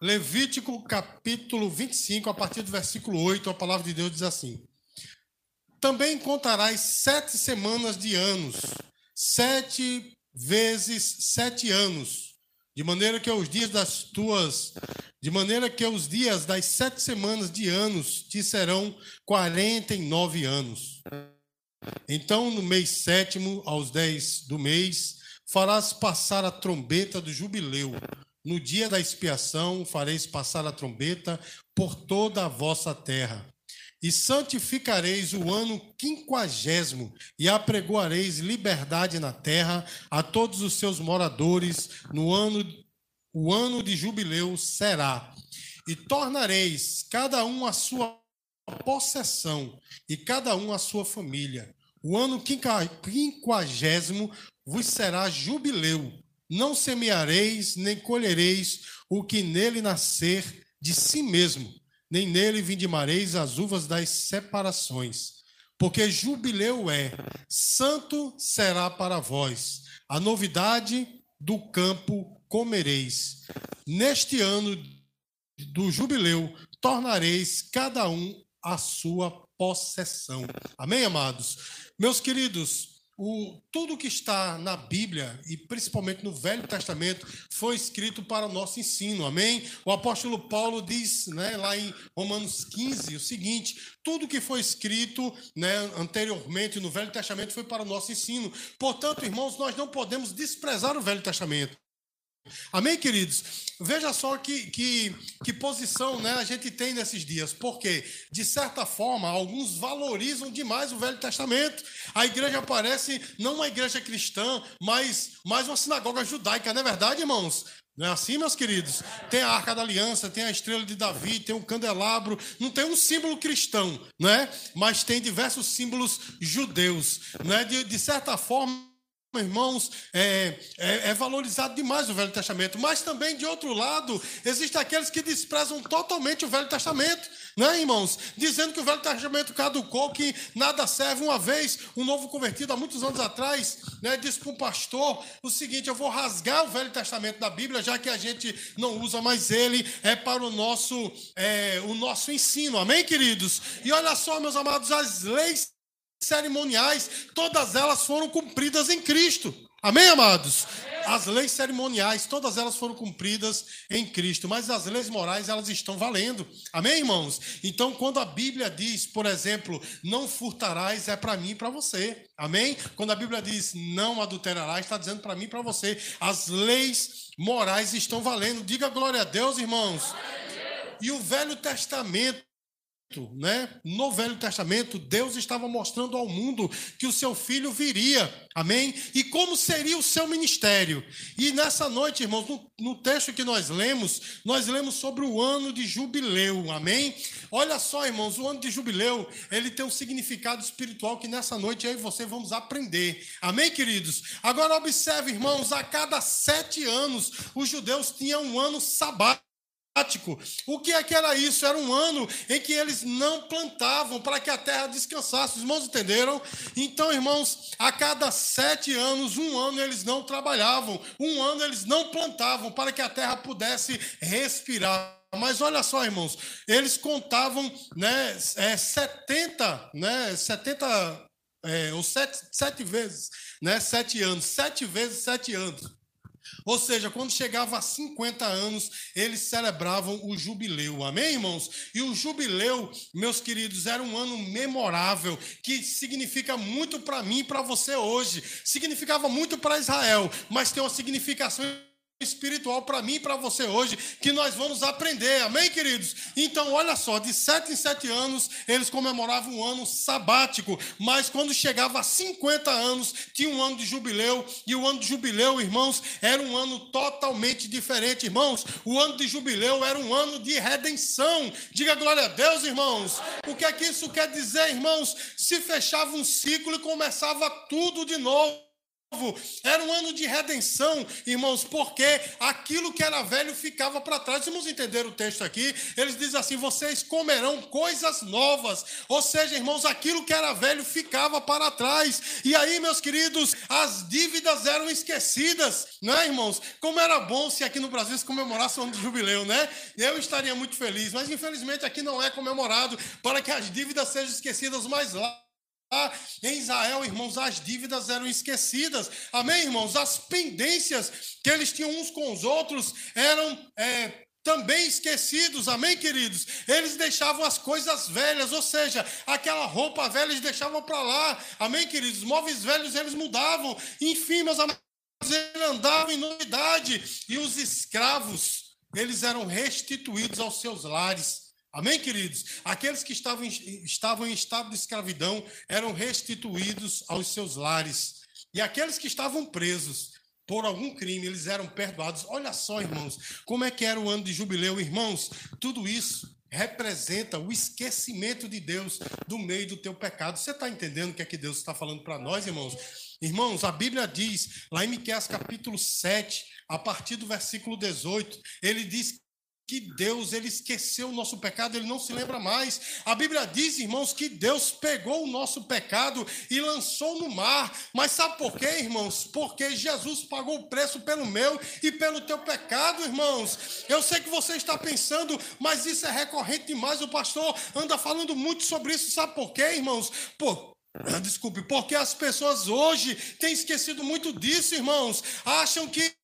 Levítico capítulo 25, a partir do versículo 8, a palavra de Deus diz assim: Também contarás sete semanas de anos, sete vezes sete anos, de maneira que os dias das tuas, de maneira que os dias das sete semanas de anos te serão quarenta e nove anos. Então, no mês sétimo, aos dez do mês, farás passar a trombeta do jubileu no dia da expiação fareis passar a trombeta por toda a vossa terra. E santificareis o ano quinquagésimo, e apregoareis liberdade na terra a todos os seus moradores, no ano, o ano de jubileu será. E tornareis cada um a sua possessão, e cada um a sua família. O ano quinquagésimo vos será jubileu, não semeareis, nem colhereis o que nele nascer de si mesmo, nem nele vindimareis as uvas das separações. Porque jubileu é, santo será para vós, a novidade do campo comereis. Neste ano do jubileu, tornareis cada um a sua possessão. Amém, amados? Meus queridos, o, tudo que está na Bíblia, e principalmente no Velho Testamento, foi escrito para o nosso ensino, amém? O apóstolo Paulo diz né, lá em Romanos 15 o seguinte: tudo que foi escrito né, anteriormente no Velho Testamento foi para o nosso ensino. Portanto, irmãos, nós não podemos desprezar o Velho Testamento. Amém, queridos? Veja só que, que, que posição né, a gente tem nesses dias, porque, de certa forma, alguns valorizam demais o Velho Testamento. A igreja parece não uma igreja cristã, mas mais uma sinagoga judaica, não é verdade, irmãos? Não é assim, meus queridos? Tem a Arca da Aliança, tem a Estrela de Davi, tem um candelabro, não tem um símbolo cristão, né? mas tem diversos símbolos judeus. Né? De, de certa forma, irmãos, é, é, é, valorizado demais o Velho Testamento, mas também, de outro lado, existem aqueles que desprezam totalmente o Velho Testamento, né, irmãos? Dizendo que o Velho Testamento caducou, que nada serve. Uma vez, um novo convertido, há muitos anos atrás, né, disse para um pastor o seguinte: eu vou rasgar o Velho Testamento da Bíblia, já que a gente não usa mais ele, é para o nosso, é, o nosso ensino. Amém, queridos? E olha só, meus amados, as leis cerimoniais, todas elas foram cumpridas em Cristo. Amém, amados? As leis cerimoniais, todas elas foram cumpridas em Cristo, mas as leis morais, elas estão valendo. Amém, irmãos? Então, quando a Bíblia diz, por exemplo, não furtarás, é para mim e para você. Amém? Quando a Bíblia diz não adulterarás, está dizendo para mim e para você. As leis morais estão valendo. Diga glória a Deus, irmãos. E o Velho Testamento né? No Velho Testamento, Deus estava mostrando ao mundo que o seu filho viria, amém? E como seria o seu ministério. E nessa noite, irmãos, no, no, texto que nós lemos, nós lemos sobre o ano de jubileu, amém? Olha só, irmãos, o ano de jubileu, ele tem um significado espiritual que nessa noite eu e você vamos aprender, amém, queridos? Agora, observe, irmãos, a cada sete anos, os judeus tinham um ano sabático o que é que era isso? Era um ano em que eles não plantavam para que a terra descansasse. Os irmãos entenderam? Então, irmãos, a cada sete anos, um ano eles não trabalhavam, um ano eles não plantavam para que a terra pudesse respirar. Mas olha só, irmãos, eles contavam né, é, 70, né, 70 é, ou sete, sete vezes, né, sete anos, sete vezes sete anos. Ou seja, quando chegava a 50 anos, eles celebravam o jubileu. Amém, irmãos? E o jubileu, meus queridos, era um ano memorável, que significa muito para mim e para você hoje. Significava muito para Israel, mas tem uma significação espiritual para mim e para você hoje que nós vamos aprender, amém, queridos? Então, olha só, de sete em sete anos eles comemoravam um ano sabático, mas quando chegava a 50 anos tinha um ano de jubileu e o ano de jubileu, irmãos, era um ano totalmente diferente, irmãos. O ano de jubileu era um ano de redenção. Diga glória a Deus, irmãos. O que é que isso quer dizer, irmãos? Se fechava um ciclo e começava tudo de novo. Era um ano de redenção, irmãos, porque aquilo que era velho ficava para trás. Vamos entender o texto aqui. Eles dizem assim: vocês comerão coisas novas. Ou seja, irmãos, aquilo que era velho ficava para trás. E aí, meus queridos, as dívidas eram esquecidas, não é, irmãos? Como era bom se aqui no Brasil se comemorasse o ano de jubileu, né? Eu estaria muito feliz, mas infelizmente aqui não é comemorado para que as dívidas sejam esquecidas mais lá em Israel, irmãos, as dívidas eram esquecidas. Amém, irmãos? As pendências que eles tinham uns com os outros eram é, também esquecidos, amém, queridos? Eles deixavam as coisas velhas, ou seja, aquela roupa velha eles deixavam para lá, amém, queridos? Os móveis velhos eles mudavam, enfim, amados, eles andavam em novidade, e os escravos, eles eram restituídos aos seus lares. Amém, queridos? Aqueles que estavam, estavam em estado de escravidão eram restituídos aos seus lares. E aqueles que estavam presos por algum crime, eles eram perdoados. Olha só, irmãos, como é que era o ano de jubileu, irmãos? Tudo isso representa o esquecimento de Deus do meio do teu pecado. Você está entendendo o que é que Deus está falando para nós, irmãos? Irmãos, a Bíblia diz, lá em Miqueias capítulo 7, a partir do versículo 18, ele diz que Deus ele esqueceu o nosso pecado, ele não se lembra mais. A Bíblia diz, irmãos, que Deus pegou o nosso pecado e lançou no mar. Mas sabe por quê, irmãos? Porque Jesus pagou o preço pelo meu e pelo teu pecado, irmãos. Eu sei que você está pensando, mas isso é recorrente demais. O pastor anda falando muito sobre isso. Sabe por quê, irmãos? Por, Desculpe, porque as pessoas hoje têm esquecido muito disso, irmãos. Acham que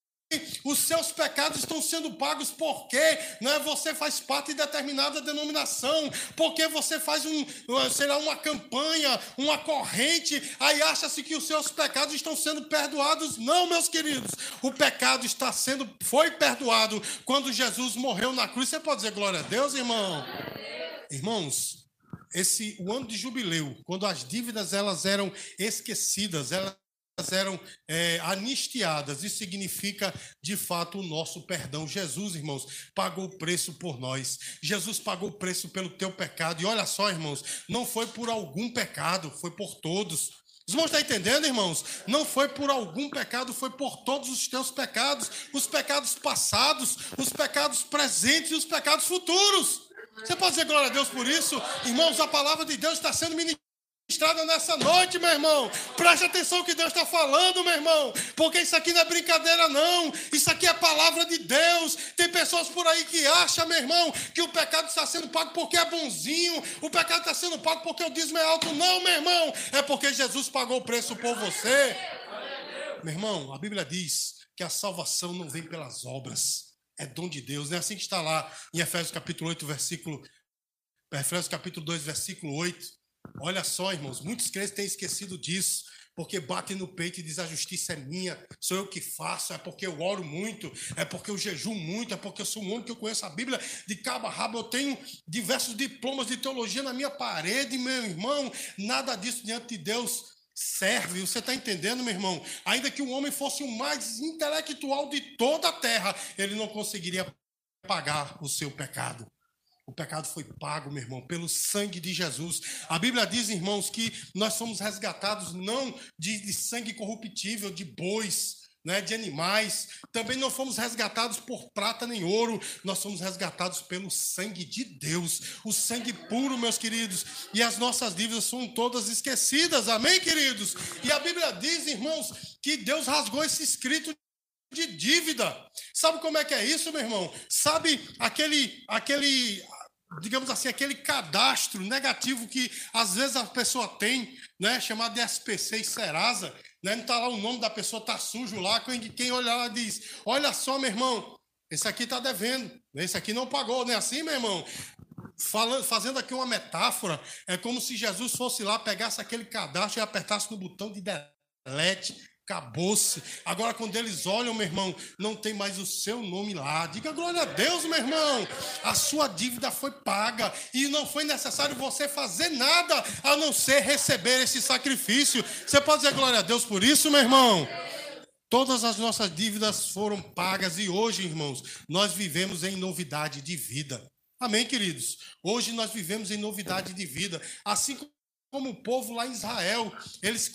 os seus pecados estão sendo pagos porque é você faz parte de determinada denominação, porque você faz um, sei lá, uma campanha, uma corrente, aí acha-se que os seus pecados estão sendo perdoados. Não, meus queridos, o pecado está sendo, foi perdoado quando Jesus morreu na cruz. Você pode dizer glória a Deus, irmão? Irmãos, esse o ano de jubileu, quando as dívidas elas eram esquecidas, elas eram é, anistiadas. Isso significa, de fato, o nosso perdão. Jesus, irmãos, pagou o preço por nós. Jesus pagou o preço pelo teu pecado. E olha só, irmãos, não foi por algum pecado, foi por todos. Os irmãos estão entendendo, irmãos? Não foi por algum pecado, foi por todos os teus pecados, os pecados passados, os pecados presentes e os pecados futuros. Você pode dizer glória a Deus por isso? Irmãos, a palavra de Deus está sendo ministrada estrada nessa noite, meu irmão. Preste atenção que Deus está falando, meu irmão. Porque isso aqui não é brincadeira, não. Isso aqui é palavra de Deus. Tem pessoas por aí que acham, meu irmão, que o pecado está sendo pago porque é bonzinho. O pecado está sendo pago porque o dízimo é alto. Não, meu irmão. É porque Jesus pagou o preço por você. Meu irmão, a Bíblia diz que a salvação não vem pelas obras. É dom de Deus. Não é assim que está lá em Efésios capítulo 8, versículo. Efésios capítulo 2, versículo 8. Olha só, irmãos, muitos crentes têm esquecido disso, porque batem no peito e dizem a justiça é minha, sou eu que faço, é porque eu oro muito, é porque eu jejuo muito, é porque eu sou um homem que eu conheço a Bíblia de cabo a rabo, eu tenho diversos diplomas de teologia na minha parede, meu irmão, nada disso diante de Deus serve. Você está entendendo, meu irmão? Ainda que o homem fosse o mais intelectual de toda a terra, ele não conseguiria pagar o seu pecado. O pecado foi pago, meu irmão, pelo sangue de Jesus. A Bíblia diz, irmãos, que nós somos resgatados não de, de sangue corruptível, de bois, né, de animais. Também não fomos resgatados por prata nem ouro. Nós somos resgatados pelo sangue de Deus. O sangue puro, meus queridos. E as nossas dívidas são todas esquecidas. Amém, queridos? E a Bíblia diz, irmãos, que Deus rasgou esse escrito de dívida. Sabe como é que é isso, meu irmão? Sabe aquele, aquele, digamos assim, aquele cadastro negativo que às vezes a pessoa tem, né, chamado de SPC e Serasa, né, não está lá o nome da pessoa, está sujo lá, quem, quem olha lá diz, olha só, meu irmão, esse aqui está devendo, esse aqui não pagou, não é assim, meu irmão? Falando, fazendo aqui uma metáfora, é como se Jesus fosse lá, pegasse aquele cadastro e apertasse no botão de delete Acabou-se. Agora, quando eles olham, meu irmão, não tem mais o seu nome lá. Diga glória a Deus, meu irmão. A sua dívida foi paga e não foi necessário você fazer nada a não ser receber esse sacrifício. Você pode dizer glória a Deus por isso, meu irmão? Todas as nossas dívidas foram pagas e hoje, irmãos, nós vivemos em novidade de vida. Amém, queridos? Hoje nós vivemos em novidade de vida. Assim como o povo lá em Israel, eles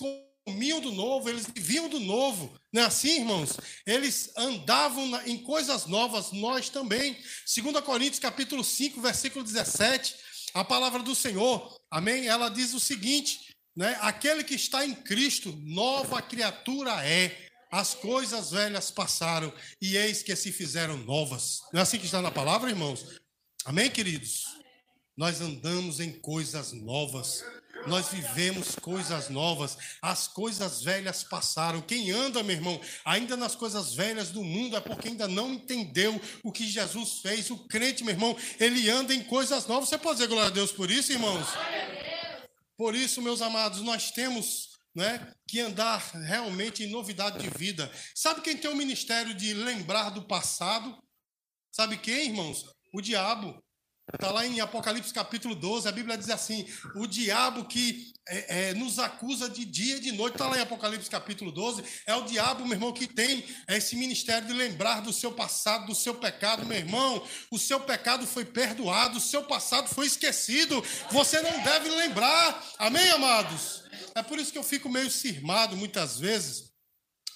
comiam do novo, eles viviam do novo. Não é assim, irmãos? Eles andavam em coisas novas, nós também. 2 Coríntios capítulo 5, versículo 17, a palavra do Senhor, amém? Ela diz o seguinte, né? Aquele que está em Cristo, nova criatura é. As coisas velhas passaram e eis que se fizeram novas. Não é assim que está na palavra, irmãos? Amém, queridos? Nós andamos em coisas novas. Nós vivemos coisas novas, as coisas velhas passaram. Quem anda, meu irmão, ainda nas coisas velhas do mundo é porque ainda não entendeu o que Jesus fez. O crente, meu irmão, ele anda em coisas novas. Você pode dizer glória a Deus por isso, irmãos? Por isso, meus amados, nós temos né, que andar realmente em novidade de vida. Sabe quem tem o ministério de lembrar do passado? Sabe quem, irmãos? O diabo. Está lá em Apocalipse capítulo 12, a Bíblia diz assim: o diabo que é, é, nos acusa de dia e de noite, está lá em Apocalipse capítulo 12, é o diabo, meu irmão, que tem esse ministério de lembrar do seu passado, do seu pecado, meu irmão. O seu pecado foi perdoado, o seu passado foi esquecido, você não deve lembrar, amém, amados? É por isso que eu fico meio cismado muitas vezes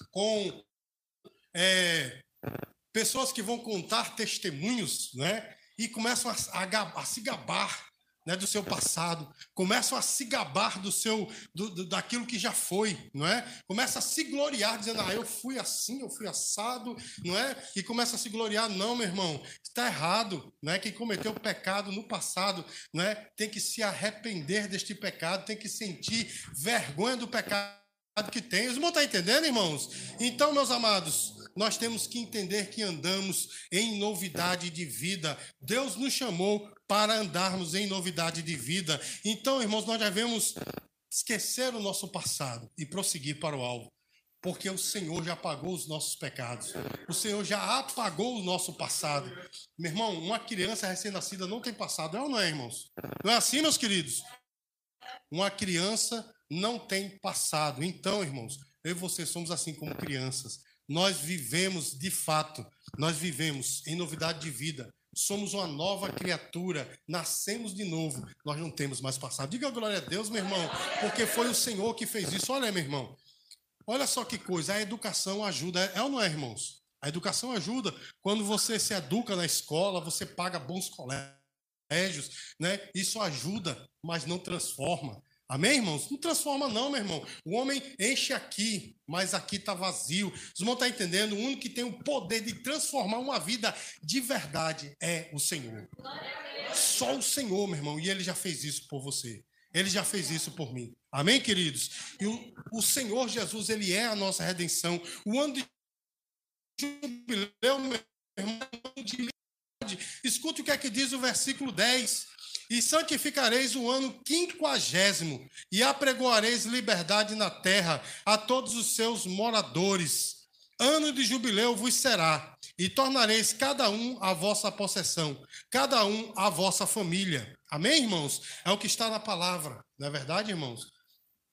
com é, pessoas que vão contar testemunhos, né? E começam a, a, a se gabar né, do seu passado, começam a se gabar do seu do, do, daquilo que já foi, não é? Começa a se gloriar dizendo: "Ah, eu fui assim, eu fui assado", não é? E começa a se gloriar, não, meu irmão, está errado, não é? Quem cometeu pecado no passado, não é? Tem que se arrepender deste pecado, tem que sentir vergonha do pecado que tem. Os irmãos estão entendendo, irmãos? Então, meus amados, nós temos que entender que andamos em novidade de vida. Deus nos chamou para andarmos em novidade de vida. Então, irmãos, nós devemos esquecer o nosso passado e prosseguir para o alvo. Porque o Senhor já pagou os nossos pecados. O Senhor já apagou o nosso passado. Meu irmão, uma criança recém-nascida não tem passado, é ou não é, irmãos? Não é assim, meus queridos? Uma criança não tem passado. Então, irmãos, eu e você somos assim como crianças nós vivemos de fato, nós vivemos em novidade de vida. Somos uma nova criatura, nascemos de novo, nós não temos mais passado. Diga glória a Deus, meu irmão, porque foi o Senhor que fez isso. Olha, meu irmão, olha só que coisa, a educação ajuda, é ou não é, irmãos? A educação ajuda. Quando você se educa na escola, você paga bons colégios, né? Isso ajuda, mas não transforma. Amém, irmãos? Não transforma, não, meu irmão. O homem enche aqui, mas aqui está vazio. Os irmãos estão entendendo? O único que tem o poder de transformar uma vida de verdade é o Senhor. Só o Senhor, meu irmão. E ele já fez isso por você. Ele já fez isso por mim. Amém, queridos? E o, o Senhor Jesus, ele é a nossa redenção. O ano de jubileu, meu irmão, é de Escute o que é que diz o versículo 10. E santificareis o ano quinquagésimo, e apregoareis liberdade na terra a todos os seus moradores. Ano de jubileu vos será, e tornareis cada um a vossa possessão, cada um a vossa família. Amém, irmãos? É o que está na palavra, não é verdade, irmãos?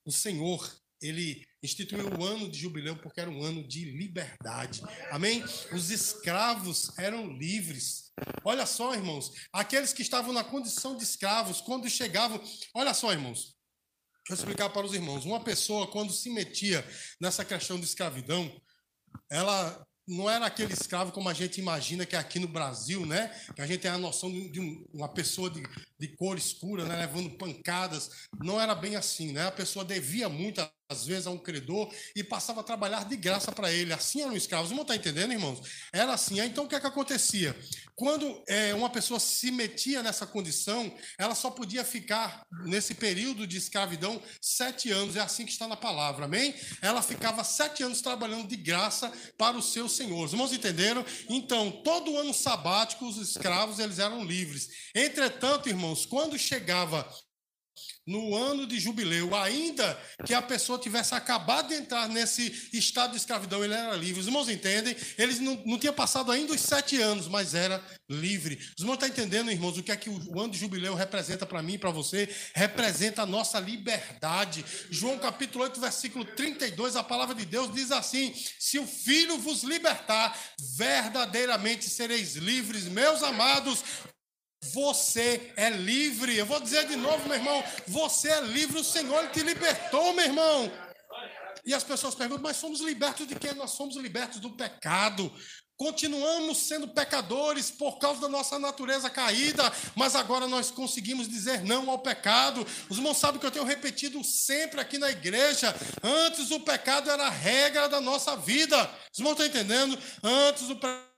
O Senhor, ele instituiu o ano de jubileu porque era um ano de liberdade. Amém? Os escravos eram livres. Olha só, irmãos, aqueles que estavam na condição de escravos, quando chegavam. Olha só, irmãos, deixa eu explicar para os irmãos. Uma pessoa, quando se metia nessa questão de escravidão, ela não era aquele escravo como a gente imagina que é aqui no Brasil, né? Que a gente tem a noção de, uma pessoa de, de cor escura, né? levando pancadas. Não era bem assim, né? A pessoa devia muito, às vezes, a um credor e passava a trabalhar de graça para ele. Assim eram escravos. Não está entendendo, irmãos? Era assim. Então, o que é que acontecia? Quando é, uma pessoa se metia nessa condição, ela só podia ficar nesse período de escravidão sete anos. É assim que está na palavra, amém? Ela ficava sete anos trabalhando de graça para os seus senhores. Irmãos, entenderam? Então, todo ano sabático, os escravos eles eram livres. Entretanto, irmãos, quando chegava no ano de jubileu, ainda que a pessoa tivesse acabado de entrar nesse estado de escravidão, ele era livre. Os irmãos entendem? Eles não, não tinha passado ainda os sete anos, mas era livre. Os irmãos estão entendendo, irmãos, o que é que o ano de jubileu representa para mim e para você? Representa a nossa liberdade. João capítulo 8, versículo 32, a palavra de Deus diz assim: Se o Filho vos libertar, verdadeiramente sereis livres, meus amados. Você é livre. Eu vou dizer de novo, meu irmão. Você é livre. O Senhor te libertou, meu irmão. E as pessoas perguntam, mas somos libertos de quê? Nós somos libertos do pecado. Continuamos sendo pecadores por causa da nossa natureza caída, mas agora nós conseguimos dizer não ao pecado. Os irmãos sabem que eu tenho repetido sempre aqui na igreja: antes o pecado era a regra da nossa vida. Os irmãos estão entendendo? Antes o pecado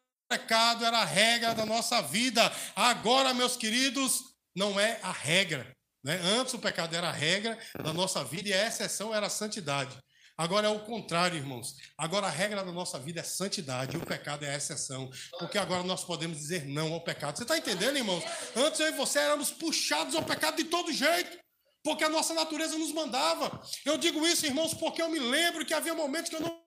era a regra da nossa vida. Agora, meus queridos, não é a regra. Né? Antes o pecado era a regra da nossa vida e a exceção era a santidade. Agora é o contrário, irmãos. Agora a regra da nossa vida é santidade e o pecado é a exceção. Porque agora nós podemos dizer não ao pecado. Você está entendendo, irmãos? Antes eu e você éramos puxados ao pecado de todo jeito. Porque a nossa natureza nos mandava. Eu digo isso, irmãos, porque eu me lembro que havia momentos que eu não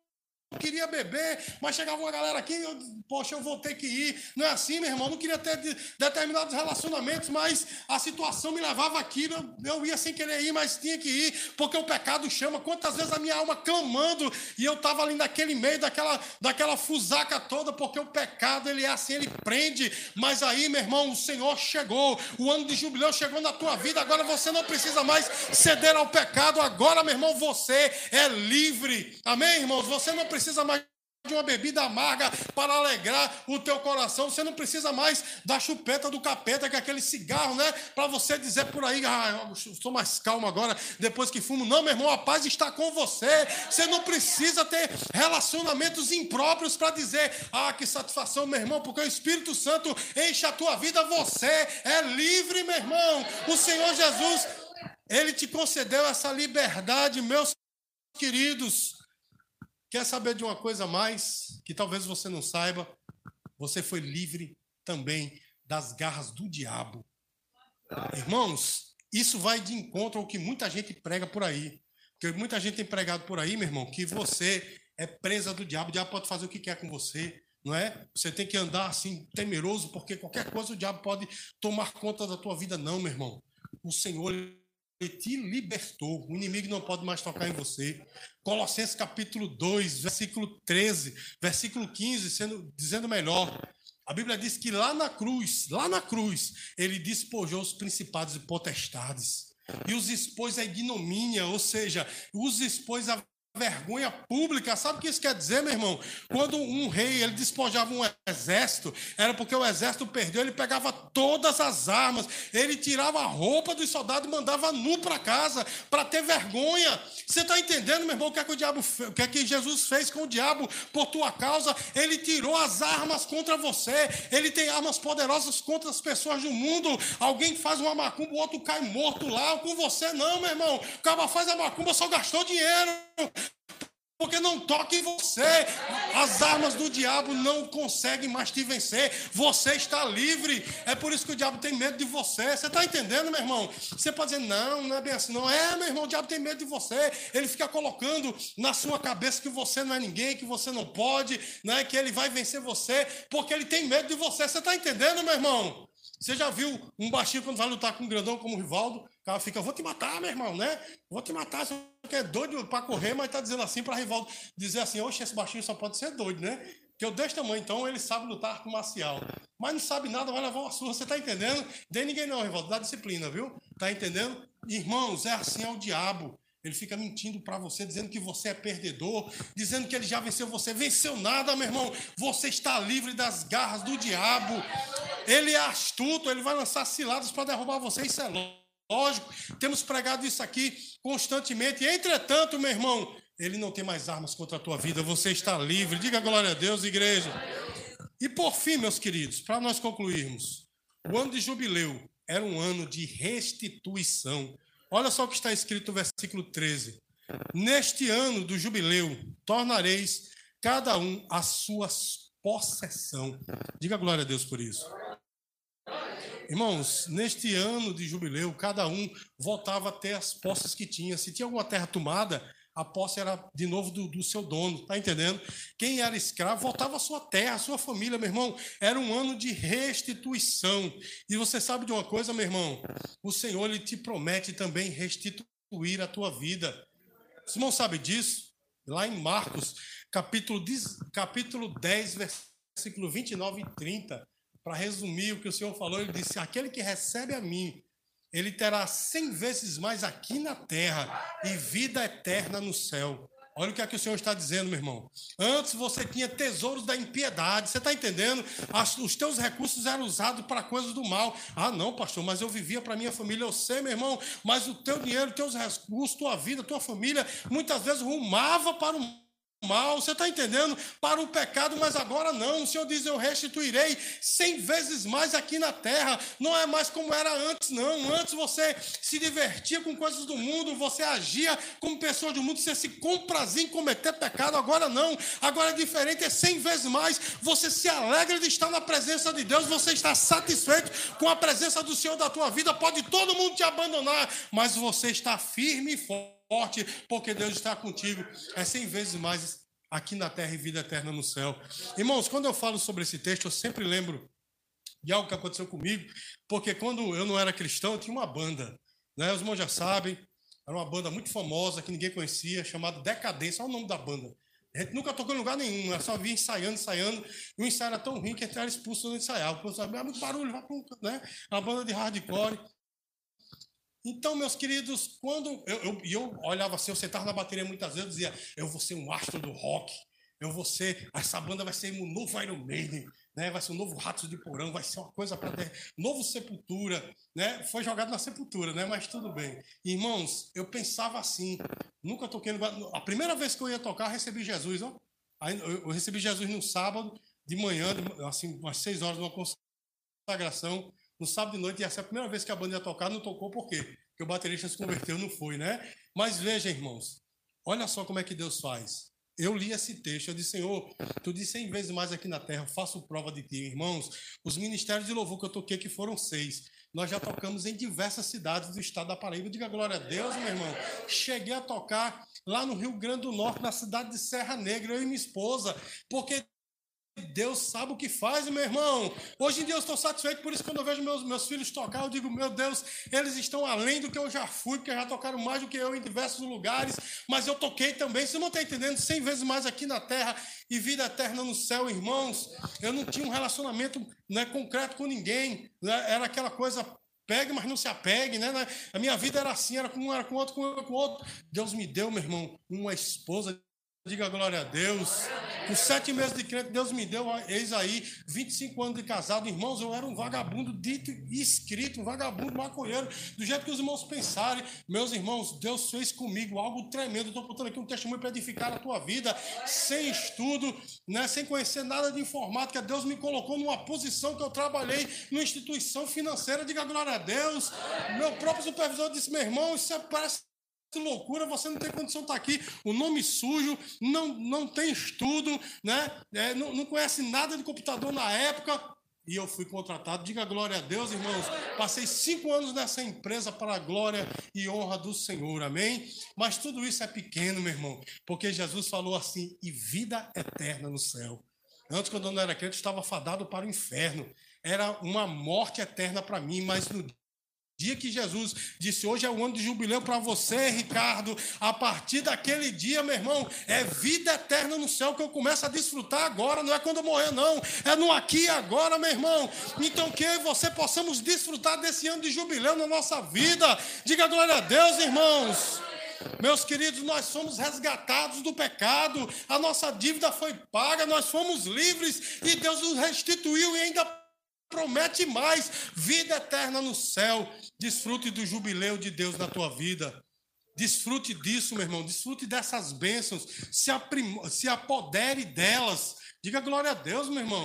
queria beber, mas chegava uma galera aqui, eu, poxa, eu vou ter que ir. Não é assim, meu irmão, não queria ter determinados relacionamentos, mas a situação me levava aqui, eu, eu ia sem querer ir, mas tinha que ir, porque o pecado chama. Quantas vezes a minha alma clamando e eu estava ali naquele meio daquela, daquela fusaca toda, porque o pecado, ele é assim, ele prende. Mas aí, meu irmão, o Senhor chegou, o ano de jubileu chegou na tua vida, agora você não precisa mais ceder ao pecado, agora, meu irmão, você é livre. Amém, irmãos? Você não precisa precisa mais de uma bebida amarga para alegrar o teu coração. Você não precisa mais da chupeta do capeta, que é aquele cigarro, né? Para você dizer por aí, ah, estou mais calmo agora, depois que fumo. Não, meu irmão, a paz está com você. Você não precisa ter relacionamentos impróprios para dizer, ah, que satisfação, meu irmão, porque o Espírito Santo enche a tua vida. Você é livre, meu irmão. O Senhor Jesus, Ele te concedeu essa liberdade, meus queridos. Quer saber de uma coisa mais que talvez você não saiba? Você foi livre também das garras do diabo. Irmãos, isso vai de encontro ao que muita gente prega por aí. Porque muita gente tem pregado por aí, meu irmão, que você é presa do diabo, o diabo pode fazer o que quer com você, não é? Você tem que andar assim temeroso, porque qualquer coisa o diabo pode tomar conta da tua vida, não, meu irmão. O Senhor te libertou. O inimigo não pode mais tocar em você. Colossenses capítulo 2, versículo 13, versículo 15, sendo, dizendo melhor. A Bíblia diz que lá na cruz, lá na cruz, ele despojou os principados e potestades. E os expôs à ignomínia, ou seja, os expôs à vergonha pública. Sabe o que isso quer dizer, meu irmão? Quando um rei ele despojava um exército, era porque o exército perdeu, ele pegava todas as armas, ele tirava a roupa dos soldados e mandava nu para casa para ter vergonha. Você está entendendo, meu irmão, o que é que o diabo, o que é que Jesus fez com o diabo por tua causa? Ele tirou as armas contra você. Ele tem armas poderosas contra as pessoas do mundo. Alguém faz uma macumba, o outro cai morto lá. Com você não, meu irmão. O cara faz a macumba, só gastou dinheiro porque não toca em você. As armas do diabo não conseguem mais te vencer. Você está livre. É por isso que o diabo tem medo de você. Você está entendendo, meu irmão? Você pode dizer, não, não é bem assim. Não é, meu irmão, o diabo tem medo de você. Ele fica colocando na sua cabeça que você não é ninguém, que você não pode, né? que ele vai vencer você, porque ele tem medo de você. Você está entendendo, meu irmão? Você já viu um baixinho quando vai lutar com um grandão como o Rivaldo? O cara fica, vou te matar, meu irmão, né? Vou te matar, você é doido para correr, mas tá dizendo assim para Rivaldo dizer assim, oxe, esse baixinho só pode ser doido, né? Que eu desse tamanho, então ele sabe lutar com marcial. Mas não sabe nada, vai levar uma surra, você tá entendendo? Dê ninguém não, Rivaldo, dá disciplina, viu? Tá entendendo? Irmãos, é assim ao diabo. Ele fica mentindo para você, dizendo que você é perdedor, dizendo que ele já venceu você. Venceu nada, meu irmão. Você está livre das garras do diabo. Ele é astuto, ele vai lançar ciladas para derrubar você. Isso é lógico. Temos pregado isso aqui constantemente. Entretanto, meu irmão, ele não tem mais armas contra a tua vida. Você está livre. Diga glória a Deus, igreja. E por fim, meus queridos, para nós concluirmos, o ano de jubileu era um ano de restituição. Olha só o que está escrito no versículo 13. Neste ano do jubileu, tornareis cada um a sua possessão. Diga glória a Deus por isso. Irmãos, neste ano de jubileu, cada um voltava a ter as posses que tinha. Se tinha alguma terra tomada, a posse era de novo do, do, seu dono, tá entendendo? Quem era escravo voltava à sua terra, à sua família, meu irmão. Era um ano de restituição. E você sabe de uma coisa, meu irmão? O Senhor ele te promete também restituir a tua vida. Os irmãos sabem disso? Lá em Marcos, capítulo 10, capítulo 10 versículo 29 e 30. Para resumir o que o Senhor falou, ele disse: Aquele que recebe a mim ele terá cem vezes mais aqui na terra e vida eterna no céu. Olha o que é que o Senhor está dizendo, meu irmão. Antes você tinha tesouros da impiedade, você está entendendo? As, os teus recursos eram usados para coisas do mal. Ah, não, pastor, mas eu vivia para minha família. Eu sei, meu irmão, mas o teu dinheiro, teus recursos, tua vida, tua família, muitas vezes rumava para o mal, você está entendendo? Para o pecado, mas agora não. O Senhor diz: Eu restituirei cem vezes mais aqui na terra. Não é mais como era antes, não. Antes você se divertia com coisas do mundo, você agia como pessoa do mundo, você se comprazia em cometer pecado. Agora não. Agora é diferente, é cem vezes mais. Você se alegra de estar na presença de Deus, você está satisfeito com a presença do Senhor da tua vida. Pode todo mundo te abandonar, mas você está firme e forte forte, porque Deus está contigo. É cem vezes mais aqui na terra e vida eterna no céu. Irmãos, quando eu falo sobre esse texto, eu sempre lembro de algo que aconteceu comigo, porque quando eu não era cristão, eu tinha uma banda. Né? Os irmãos já sabem, era uma banda muito famosa que ninguém conhecia, chamada Decadência. Olha o nome da banda. A gente nunca tocou em lugar nenhum, era só via ensaiando, ensaiando. E o ensaio era tão ruim que a gente era expulso do ensaiar. O professor é muito barulho, vai para né? Uma banda de hardcore. Então, meus queridos, quando eu, eu, eu olhava assim, eu sentava na bateria muitas vezes e dizia, eu vou ser um astro do rock, eu vou ser, essa banda vai ser um novo Iron Maiden, né? vai ser um novo Ratos de Porão, vai ser uma coisa para ter, novo Sepultura, né? foi jogado na Sepultura, né? mas tudo bem. Irmãos, eu pensava assim, nunca toquei, no... a primeira vez que eu ia tocar, recebi Jesus, ó. Eu recebi Jesus no sábado, de manhã, assim, umas seis horas, numa consagração, no sábado de noite, e essa é a primeira vez que a banda ia tocar, não tocou por quê? Porque o baterista se converteu, não foi, né? Mas veja, irmãos, olha só como é que Deus faz. Eu li esse texto, eu disse, Senhor, tu disse cem vezes mais aqui na terra, faço prova de ti. Irmãos, os ministérios de louvor que eu toquei, que foram seis, nós já tocamos em diversas cidades do estado da Paraíba. Diga glória a Deus, meu irmão. Cheguei a tocar lá no Rio Grande do Norte, na cidade de Serra Negra, eu e minha esposa, porque Deus sabe o que faz, meu irmão. Hoje em dia eu estou satisfeito, por isso quando eu vejo meus, meus filhos tocar, eu digo, meu Deus, eles estão além do que eu já fui, porque já tocaram mais do que eu em diversos lugares, mas eu toquei também. Você não está entendendo? Cem vezes mais aqui na terra e vida eterna no céu, irmãos. Eu não tinha um relacionamento né, concreto com ninguém. Né? Era aquela coisa pegue, mas não se apegue, né? A minha vida era assim, era com um, era com outro, com outro. Deus me deu, meu irmão, uma esposa Diga glória a Deus. Com sete meses de crente, Deus me deu, eis aí, 25 anos de casado. Irmãos, eu era um vagabundo dito e escrito, um vagabundo maconheiro, do jeito que os irmãos pensarem. Meus irmãos, Deus fez comigo algo tremendo. Estou contando aqui um testemunho para edificar a tua vida, sem estudo, né, sem conhecer nada de informática. Deus me colocou numa posição que eu trabalhei numa instituição financeira. Diga glória a Deus. Meu próprio supervisor disse: meu irmão, isso é, parece que loucura, você não tem condição de estar aqui. O nome sujo, não, não tem estudo, né? É, não, não conhece nada de computador na época. E eu fui contratado. Diga glória a Deus, irmãos. Passei cinco anos nessa empresa para a glória e honra do Senhor. Amém? Mas tudo isso é pequeno, meu irmão. Porque Jesus falou assim: e vida eterna no céu. Antes, quando eu não era crente, eu estava fadado para o inferno. Era uma morte eterna para mim, mas no dia que Jesus disse: Hoje é o ano de jubileu para você, Ricardo. A partir daquele dia, meu irmão, é vida eterna no céu que eu começo a desfrutar agora. Não é quando eu morrer, não. É no aqui e agora, meu irmão. Então, que você possamos desfrutar desse ano de jubileu na nossa vida. Diga glória a Deus, irmãos. Meus queridos, nós somos resgatados do pecado, a nossa dívida foi paga, nós fomos livres e Deus nos restituiu e ainda promete mais vida eterna no céu. Desfrute do jubileu de Deus na tua vida. Desfrute disso, meu irmão. Desfrute dessas bênçãos. Se, aprim... se apodere delas. Diga glória a Deus, meu irmão.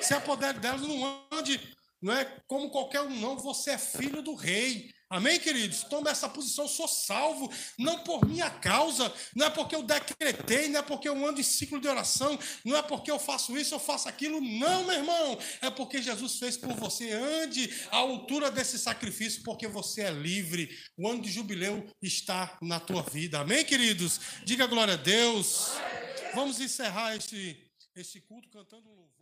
Se apodere delas, não ande, não é como qualquer um, não. Você é filho do rei. Amém, queridos? Toma essa posição, sou salvo, não por minha causa, não é porque eu decretei, não é porque eu ando em ciclo de oração, não é porque eu faço isso, eu faço aquilo, não, meu irmão, é porque Jesus fez por você. Ande à altura desse sacrifício, porque você é livre. O ano de jubileu está na tua vida. Amém, queridos? Diga glória a Deus. Vamos encerrar este, este culto cantando um louvor.